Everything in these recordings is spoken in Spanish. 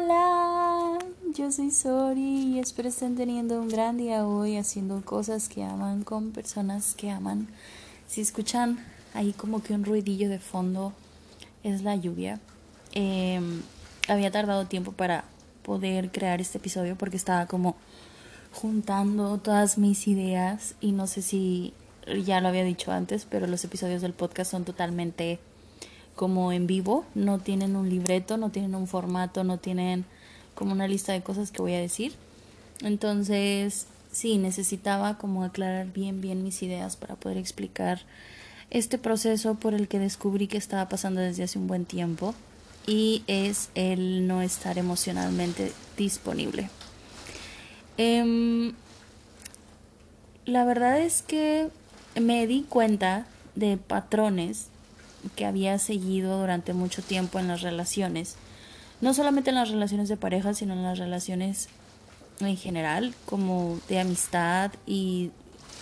Hola, yo soy Sori y espero estén teniendo un gran día hoy haciendo cosas que aman con personas que aman. Si escuchan ahí como que un ruidillo de fondo es la lluvia. Em, había tardado tiempo para poder crear este episodio porque estaba como juntando todas mis ideas y no sé si ya lo había dicho antes, pero los episodios del podcast son totalmente como en vivo, no tienen un libreto, no tienen un formato, no tienen como una lista de cosas que voy a decir. Entonces, sí, necesitaba como aclarar bien, bien mis ideas para poder explicar este proceso por el que descubrí que estaba pasando desde hace un buen tiempo y es el no estar emocionalmente disponible. Em, la verdad es que me di cuenta de patrones que había seguido durante mucho tiempo en las relaciones. No solamente en las relaciones de pareja, sino en las relaciones en general, como de amistad y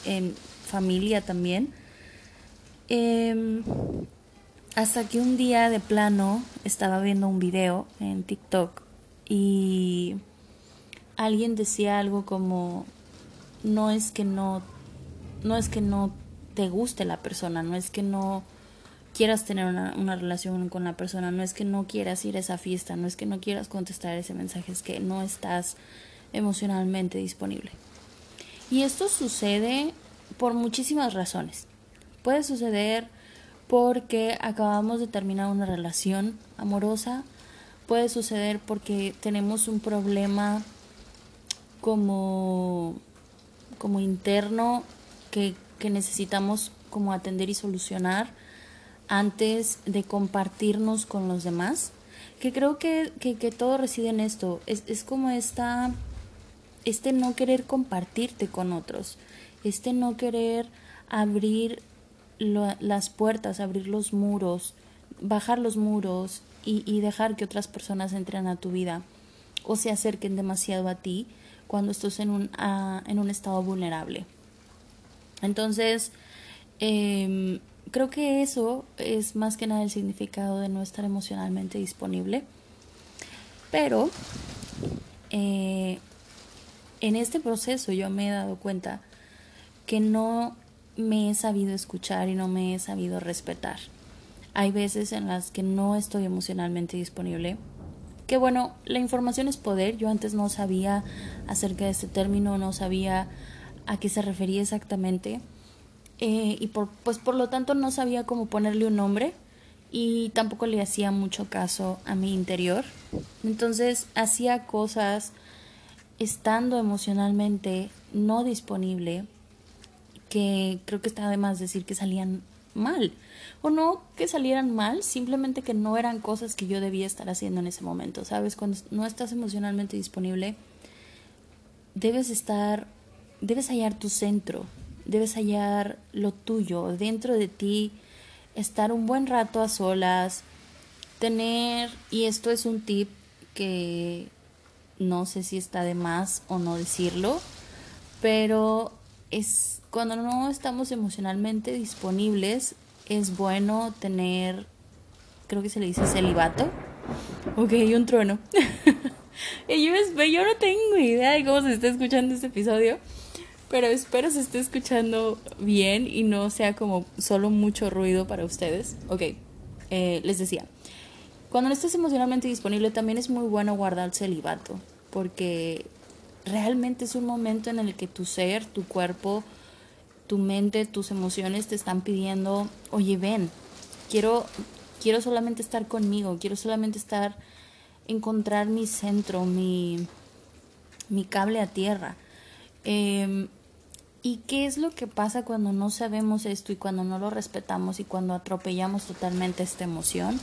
en familia también. Em, hasta que un día de plano estaba viendo un video en TikTok y alguien decía algo como no es que no no es que no te guste la persona, no es que no quieras tener una, relación con la persona, no es que no quieras ir a esa fiesta, no es que no quieras contestar ese mensaje, es que no estás emocionalmente disponible. Y esto sucede por muchísimas razones. Puede suceder porque acabamos de terminar una relación amorosa, puede suceder porque tenemos un problema como, como interno que, que necesitamos como atender y solucionar antes de compartirnos con los demás, que creo que, que, todo reside en esto, es, es como esta, este no querer compartirte con otros, este no querer abrir las puertas, abrir los muros, bajar los muros y, y dejar que otras personas entren a tu vida o se acerquen demasiado a ti cuando estás en un, en un estado vulnerable. Entonces, eh, creo que eso es más que nada el significado de no estar emocionalmente disponible. Pero eh, en este proceso yo me he dado cuenta que no me he sabido escuchar y no me he sabido respetar. Hay veces en las que no estoy emocionalmente disponible. Que bueno, la información es poder. Yo antes no sabía acerca de este término, no sabía a qué se refería exactamente eh, y por, pues por lo tanto no sabía cómo ponerle un nombre y tampoco le hacía mucho caso a mi interior. Entonces hacía cosas estando emocionalmente no disponible que creo que está de más decir que salían mal. O no que salieran mal, simplemente que no eran cosas que yo debía estar haciendo en ese momento. ¿Sabes? Cuando no estás emocionalmente disponible, debes estar, debes hallar tu centro, debes hallar lo tuyo dentro de ti, estar un buen rato a solas, tener, y esto es un tip que no sé si está de más o no decirlo, pero es cuando no estamos emocionalmente disponibles, es bueno tener, creo que se le dice celibato. Ok, un trueno. y yo, yo no tengo idea de cómo se está escuchando este episodio. Pero espero se esté escuchando bien y no sea como solo mucho ruido para ustedes. Ok, eh, les decía, cuando no estés emocionalmente disponible también es muy bueno guardar celibato, porque realmente es un momento en el que tu ser, tu cuerpo, tu mente, tus emociones te están pidiendo, oye, ven, quiero, quiero solamente estar conmigo, quiero solamente estar, encontrar mi centro, mi, mi cable a tierra. Eh, ¿Y qué es lo que pasa cuando no sabemos esto y cuando no lo respetamos y cuando atropellamos totalmente esta emoción?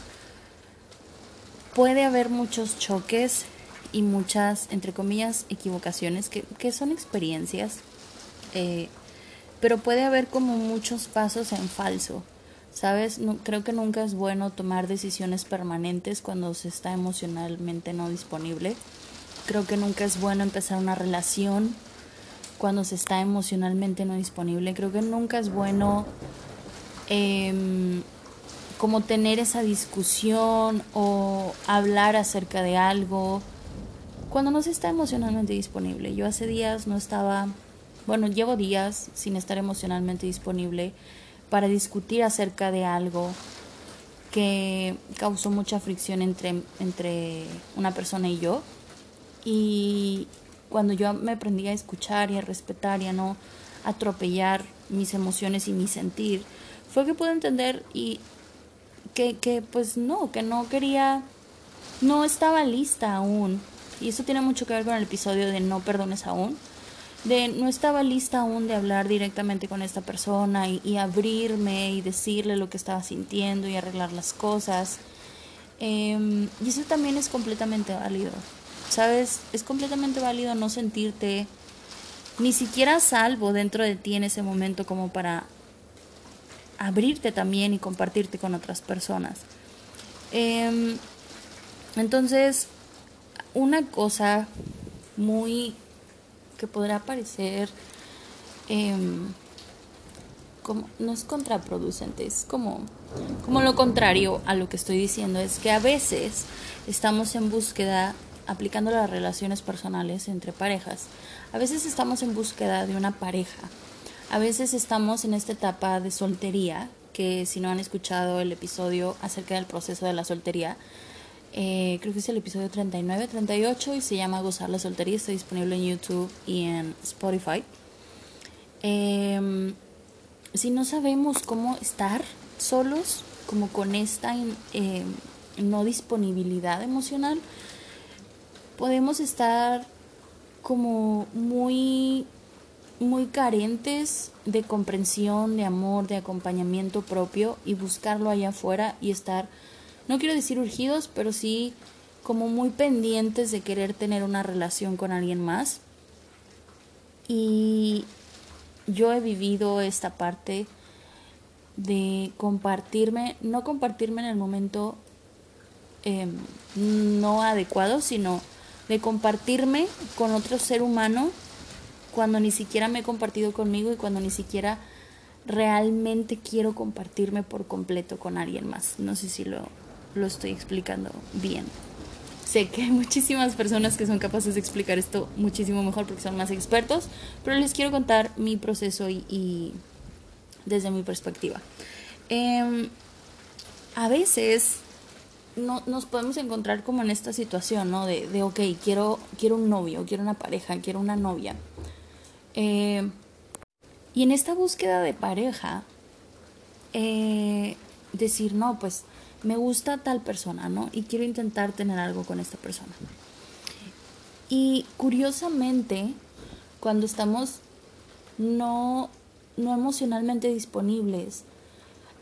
Puede haber muchos choques y muchas, entre comillas, equivocaciones que, que son experiencias, eh, pero puede haber como muchos pasos en falso. ¿Sabes? Creo que nunca es bueno tomar decisiones permanentes cuando se está emocionalmente no disponible. Creo que nunca es bueno empezar una relación cuando se está emocionalmente no disponible. Creo que nunca es bueno em, como tener esa discusión o hablar acerca de algo cuando no se está emocionalmente disponible. Yo hace días no estaba, bueno, llevo días sin estar emocionalmente disponible para discutir acerca de algo que causó mucha fricción entre, entre una persona y yo. Y cuando yo me aprendí a escuchar y a respetar y a no atropellar mis emociones y mi sentir, fue que pude entender y que, que pues no, que no quería, no estaba lista aún. Y eso tiene mucho que ver con el episodio de No perdones aún de no estaba lista aún de hablar directamente con esta persona y, abrirme y decirle lo que estaba sintiendo y arreglar las cosas. Em, y eso también es completamente válido. ¿Sabes? Es completamente válido no sentirte ni siquiera salvo dentro de ti en ese momento como para abrirte también y compartirte con otras personas. Em, entonces, una cosa muy que podrá parecer em, como no es contraproducente, es como, como lo contrario a lo que estoy diciendo, es que a veces estamos en búsqueda, aplicando las relaciones personales entre parejas, a veces estamos en búsqueda de una pareja, a veces estamos en esta etapa de soltería, que si no han escuchado el episodio acerca del proceso de la soltería, eh, creo que es el episodio 39, 38 y se llama Gozar la soltería. Está disponible en YouTube y en Spotify. Em, si no sabemos cómo estar solos, como con esta em, no disponibilidad emocional, podemos estar como muy muy carentes de comprensión, de amor, de acompañamiento propio y buscarlo allá afuera y estar no quiero decir urgidos, pero sí como muy pendientes de querer tener una relación con alguien más. Y yo he vivido esta parte de compartirme, no compartirme en el momento em, no adecuado, sino de compartirme con otro ser humano cuando ni siquiera me he compartido conmigo y cuando ni siquiera realmente quiero compartirme por completo con alguien más. No sé si lo, lo estoy explicando bien. Sé que hay muchísimas personas que son capaces de explicar esto muchísimo mejor porque son más expertos, pero les quiero contar mi proceso y, desde mi perspectiva. Em, a veces no, nos podemos encontrar como en esta situación, ¿no? De, de ok, quiero, quiero un novio, quiero una pareja, quiero una novia. Em, y en esta búsqueda de pareja, eh, decir, no, pues me gusta tal persona, ¿no? Y quiero intentar tener algo con esta persona. Y curiosamente, cuando estamos no, no emocionalmente disponibles,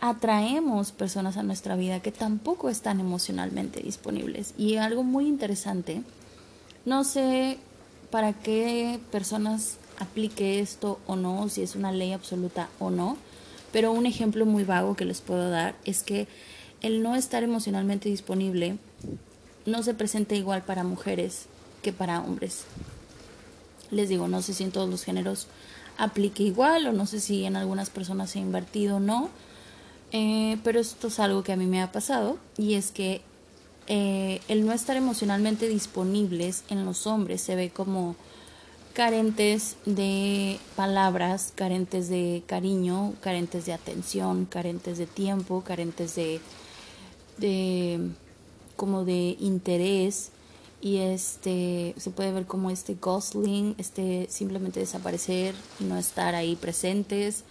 atraemos personas a nuestra vida que tampoco están emocionalmente disponibles. Y algo muy interesante, no sé para qué personas aplique esto o no, si es una ley absoluta o no, pero un ejemplo muy vago que les puedo dar es que el no estar emocionalmente disponible no se presenta igual para mujeres que para hombres. Les digo, no sé si en todos los géneros aplique igual o no sé si en algunas personas se ha invertido o no, eh, pero esto es algo que a mí me ha pasado y es que eh, el no estar emocionalmente disponibles en los hombres se ve como carentes de palabras, carentes de cariño, carentes de atención, carentes de tiempo, carentes de de como de interés. Y este se puede ver como este gosling este simplemente desaparecer y no estar ahí presentes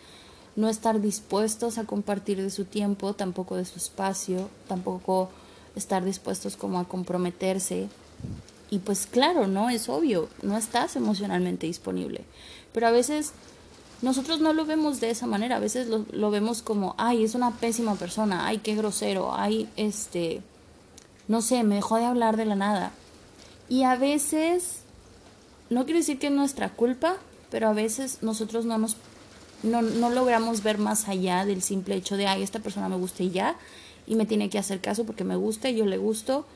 no estar dispuestos a compartir de su tiempo tampoco de su espacio tampoco estar dispuestos como a comprometerse. Y pues claro no es obvio no estás emocionalmente disponible. Pero a veces nosotros no lo vemos de esa manera, a veces lo, vemos como, ay, es una pésima persona, ay, qué grosero, ay, este, no sé, me dejó de hablar de la nada. Y a veces, no quiero decir que es nuestra culpa, pero a veces nosotros no nos, no, no logramos ver más allá del simple hecho de, ay, esta persona me gusta y ya, y me tiene que hacer caso porque me gusta y yo le gusto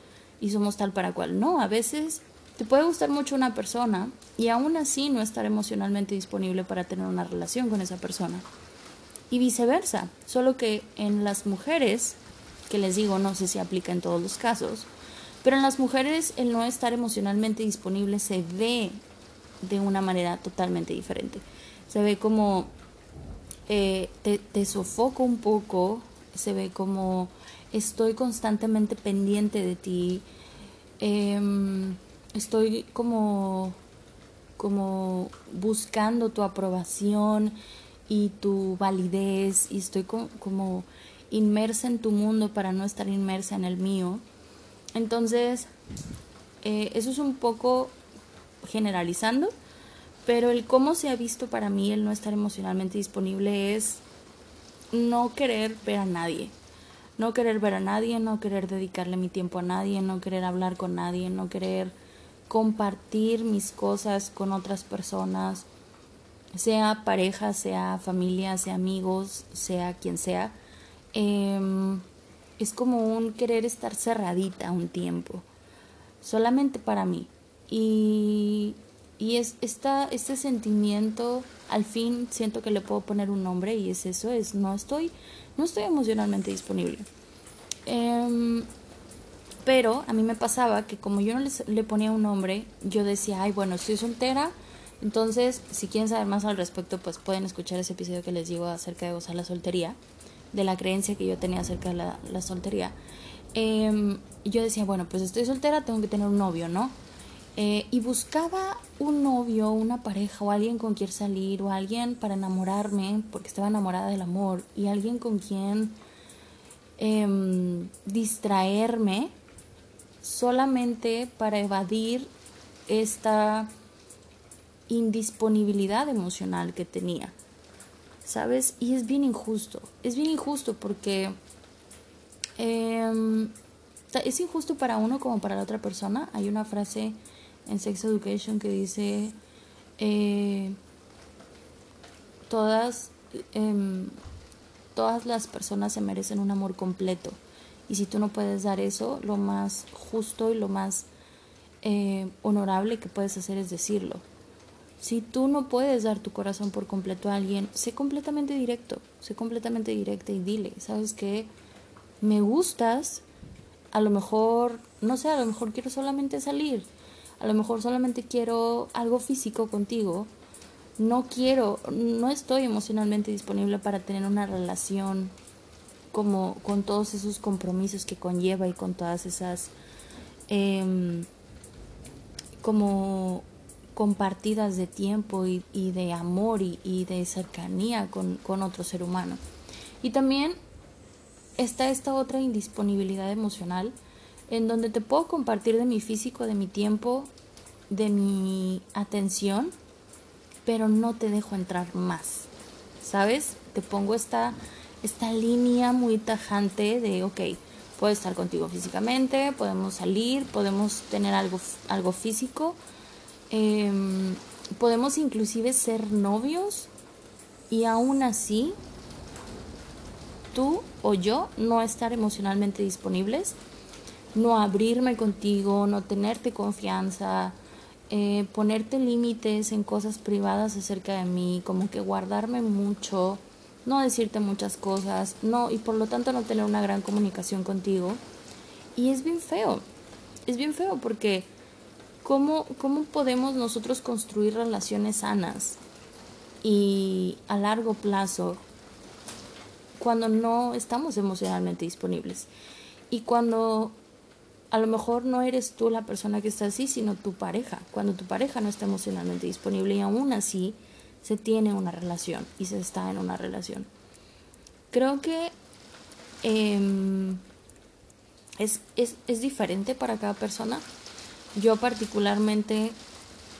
y somos tal para cual. No, a veces te puede gustar mucho una persona y aún así no estar emocionalmente disponible para tener una relación con esa persona. Y viceversa, solo que en las mujeres, que les digo no sé si aplica en todos los casos, Pero en las mujeres el no estar emocionalmente disponible se ve de una manera totalmente diferente. Se ve como eh, te, te sofoco un poco, se ve como estoy constantemente pendiente de ti, em, estoy como, como buscando tu aprobación y tu validez y estoy como inmersa en tu mundo para no estar inmersa en el mío. Entonces, eh, eso es un poco generalizando, pero el cómo se ha visto para mí el no estar emocionalmente disponible es no querer ver a nadie. No querer ver a nadie, no querer dedicarle mi tiempo a nadie, no querer hablar con nadie, no querer compartir mis cosas con otras personas, sea pareja, sea familia, sea amigos, sea quien sea. Em, es como un querer estar cerradita un tiempo, solamente para mí. Y, y es esta, este sentimiento, al fin siento que le puedo poner un nombre y es eso, es no estoy, no estoy emocionalmente disponible. Em, pero a mí me pasaba que como yo no le ponía un nombre, yo decía, ay, bueno, estoy soltera, entonces si quieren saber más al respecto, pues pueden escuchar ese episodio que les digo acerca de gozar la soltería, de la creencia que yo tenía acerca de la, la soltería. Eh, yo decía, bueno, pues estoy soltera, tengo que tener un novio, ¿no? Eh, y buscaba un novio, una pareja o alguien con quien salir o alguien para enamorarme, porque estaba enamorada del amor, y alguien con quien em, distraerme solamente para evadir esta indisponibilidad emocional que tenía. ¿Sabes? Y es bien injusto. Es bien injusto porque em, es injusto para uno como para la otra persona. Hay una frase en Sex Education que dice, eh, todas, em, todas las personas se merecen un amor completo. Y si tú no puedes dar eso, lo más justo y lo más eh, honorable que puedes hacer es decirlo. Si tú no puedes dar tu corazón por completo a alguien, sé completamente directo, sé completamente directa y dile, ¿sabes qué? Me gustas, a lo mejor, no sé, a lo mejor quiero solamente salir, a lo mejor solamente quiero algo físico contigo, no quiero, no estoy emocionalmente disponible para tener una relación como con todos esos compromisos que conlleva y con todas esas em, como compartidas de tiempo y, de amor y, de cercanía con, con, otro ser humano. Y también está esta otra indisponibilidad emocional en donde te puedo compartir de mi físico, de mi tiempo, de mi atención, pero no te dejo entrar más. ¿Sabes? Te pongo esta, esta línea muy tajante de, ok, puedo estar contigo físicamente, podemos salir, podemos tener algo, algo físico, em, podemos inclusive ser novios y aún así tú o yo no estar emocionalmente disponibles no abrirme contigo, no tenerte confianza, eh, ponerte límites en cosas privadas acerca de mí, como que guardarme mucho, no decirte muchas cosas, no, y por lo tanto no tener una gran comunicación contigo. Y es bien feo, es bien feo porque ¿cómo, cómo podemos nosotros construir relaciones sanas y a largo plazo cuando no estamos emocionalmente disponibles? Y cuando a lo mejor no eres tú la persona que está así, sino tu pareja. Cuando tu pareja no está emocionalmente disponible y aún así se tiene una relación y se está en una relación. Creo que em, es, es, es diferente para cada persona. Yo particularmente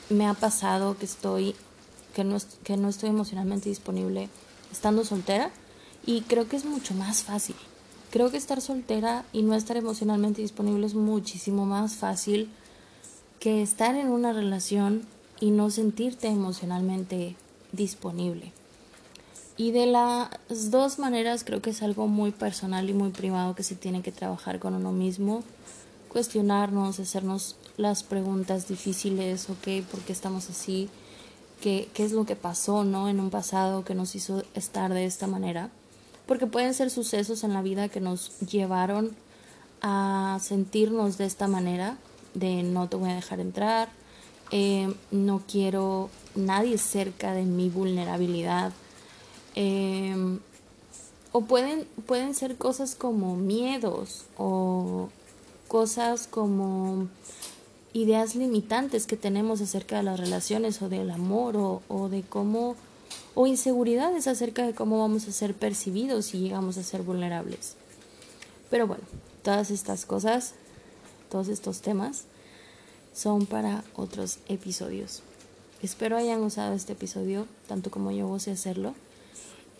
me ha pasado que estoy que no, que no estoy emocionalmente disponible estando soltera y creo que es mucho más fácil Creo que estar soltera y no estar emocionalmente disponible es muchísimo más fácil que estar en una relación y no sentirte emocionalmente disponible. Y de las dos maneras creo que es algo muy personal y muy privado que se tiene que trabajar con uno mismo, cuestionarnos, hacernos las preguntas difíciles, ok, ¿por qué estamos así? ¿Qué, qué es lo que pasó, no? En un pasado que nos hizo estar de esta manera porque pueden ser sucesos en la vida que nos llevaron a sentirnos de esta manera, de no te voy a dejar entrar, eh, no quiero nadie cerca de mi vulnerabilidad. Eh, o pueden, pueden ser cosas como miedos o cosas como ideas limitantes que tenemos acerca de las relaciones o del amor o, o de cómo o inseguridades acerca de cómo vamos a ser percibidos si llegamos a ser vulnerables. Pero bueno, todas estas cosas, todos estos temas son para otros episodios. Espero hayan usado este episodio tanto como yo a hacerlo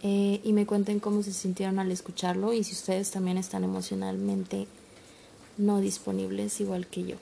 eh, y me cuenten cómo se sintieron al escucharlo y si ustedes también están emocionalmente no disponibles igual que yo.